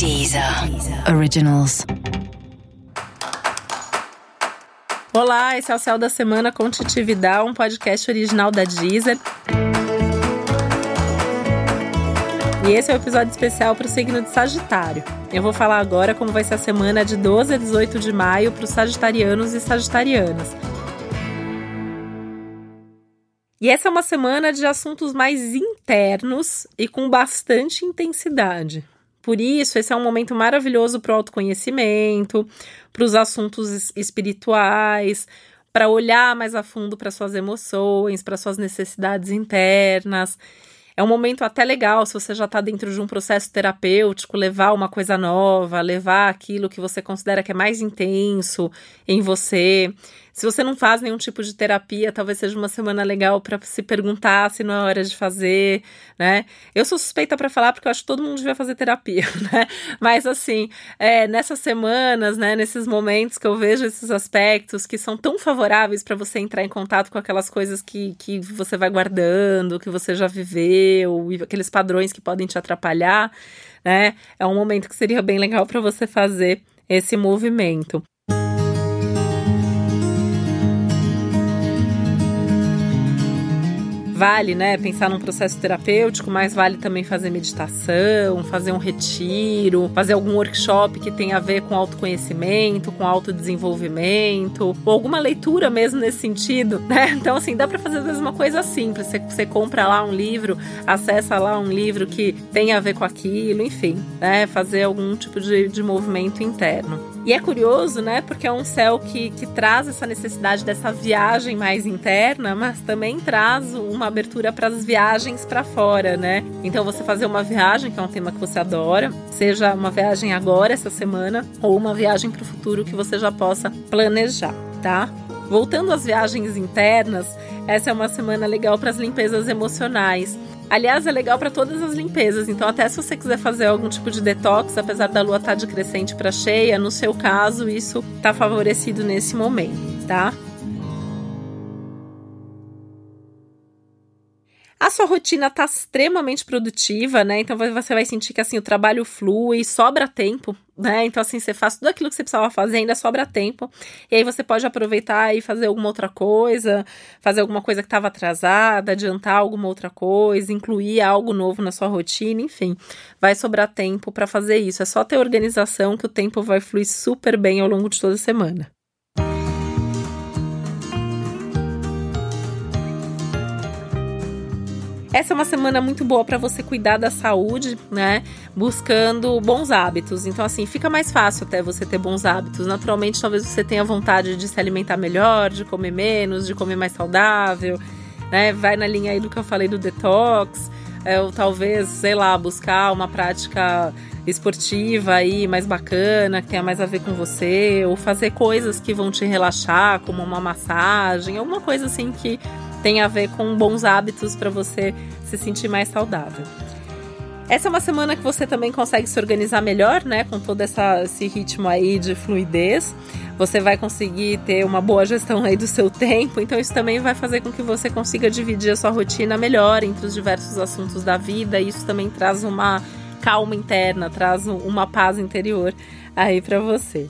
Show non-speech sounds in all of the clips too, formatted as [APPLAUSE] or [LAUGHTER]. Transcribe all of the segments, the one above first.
Deezer Originals. Olá, esse é o Céu da Semana com Titividade, um podcast original da Deezer. E esse é o um episódio especial para o signo de Sagitário. Eu vou falar agora como vai ser a semana de 12 a 18 de maio para os sagitarianos e sagitarianas. E essa é uma semana de assuntos mais internos e com bastante intensidade. Por isso, esse é um momento maravilhoso para o autoconhecimento, para os assuntos espirituais, para olhar mais a fundo para suas emoções, para suas necessidades internas. É um momento até legal se você já está dentro de um processo terapêutico, levar uma coisa nova, levar aquilo que você considera que é mais intenso em você. Se você não faz nenhum tipo de terapia, talvez seja uma semana legal para se perguntar se não é hora de fazer, né? Eu sou suspeita para falar porque eu acho que todo mundo devia fazer terapia, [LAUGHS] né? Mas assim, é, nessas semanas, né, nesses momentos que eu vejo esses aspectos que são tão favoráveis para você entrar em contato com aquelas coisas que, que você vai guardando, que você já viveu, aqueles padrões que podem te atrapalhar, né? É um momento que seria bem legal para você fazer esse movimento. Vale, né, pensar num processo terapêutico, mas vale também fazer meditação, fazer um retiro, fazer algum workshop que tenha a ver com autoconhecimento, com autodesenvolvimento, ou alguma leitura mesmo nesse sentido, [LAUGHS] né? Então, assim, dá para fazer às uma coisa simples. Você, você compra lá um livro, acessa lá um livro que tem a ver com aquilo, enfim, né? Fazer algum tipo de, de movimento interno. E é curioso, né? Porque é um céu que, que traz essa necessidade dessa viagem mais interna, mas também traz uma abertura para as viagens para fora, né? Então você fazer uma viagem, que é um tema que você adora, seja uma viagem agora, essa semana, ou uma viagem para o futuro que você já possa planejar, tá? Voltando às viagens internas, essa é uma semana legal para as limpezas emocionais. Aliás, é legal para todas as limpezas. Então, até se você quiser fazer algum tipo de detox, apesar da lua estar tá de crescente para cheia, no seu caso, isso está favorecido nesse momento, tá? Sua rotina está extremamente produtiva, né? Então você vai sentir que assim o trabalho flui, sobra tempo, né? Então assim, você faz tudo aquilo que você precisava fazer, ainda sobra tempo. E aí você pode aproveitar e fazer alguma outra coisa, fazer alguma coisa que estava atrasada, adiantar alguma outra coisa, incluir algo novo na sua rotina, enfim. Vai sobrar tempo para fazer isso. É só ter organização que o tempo vai fluir super bem ao longo de toda a semana. Essa é uma semana muito boa para você cuidar da saúde, né? Buscando bons hábitos. Então, assim, fica mais fácil até você ter bons hábitos. Naturalmente, talvez você tenha vontade de se alimentar melhor, de comer menos, de comer mais saudável, né? Vai na linha aí do que eu falei do detox. É, ou talvez, sei lá, buscar uma prática esportiva aí mais bacana, que tenha mais a ver com você, ou fazer coisas que vão te relaxar, como uma massagem, alguma coisa assim que tem a ver com bons hábitos para você se sentir mais saudável. Essa é uma semana que você também consegue se organizar melhor, né? Com todo essa, esse ritmo aí de fluidez. Você vai conseguir ter uma boa gestão aí do seu [LAUGHS] tempo. Então, isso também vai fazer com que você consiga dividir a sua rotina melhor entre os diversos assuntos da vida. Isso também traz uma calma interna, traz uma paz interior aí para você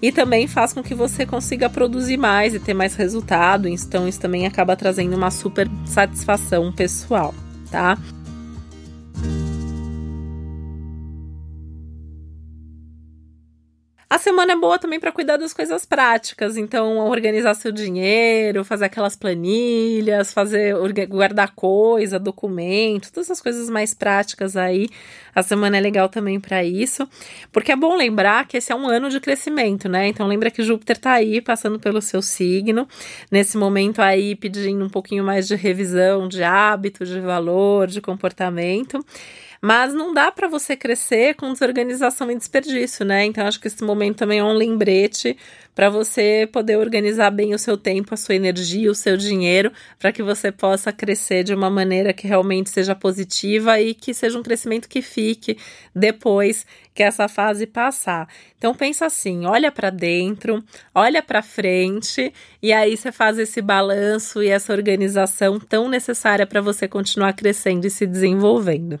e também faz com que você consiga produzir mais e ter mais resultado. Então, isso também acaba trazendo uma super satisfação pessoal, tá? A semana é boa também para cuidar das coisas práticas, então organizar seu dinheiro, fazer aquelas planilhas, fazer guardar coisa, documento, todas essas coisas mais práticas aí. A semana é legal também para isso, porque é bom lembrar que esse é um ano de crescimento, né? Então lembra que Júpiter tá aí passando pelo seu signo, nesse momento aí pedindo um pouquinho mais de revisão de hábito, de valor, de comportamento. Mas não dá para você crescer com desorganização e desperdício, né? Então acho que esse momento também é um lembrete para você poder organizar bem o seu tempo, a sua energia, o seu dinheiro, para que você possa crescer de uma maneira que realmente seja positiva e que seja um crescimento que fique depois que essa fase passar. Então pensa assim, olha para dentro, olha para frente e aí você faz esse balanço e essa organização tão necessária para você continuar crescendo e se desenvolvendo.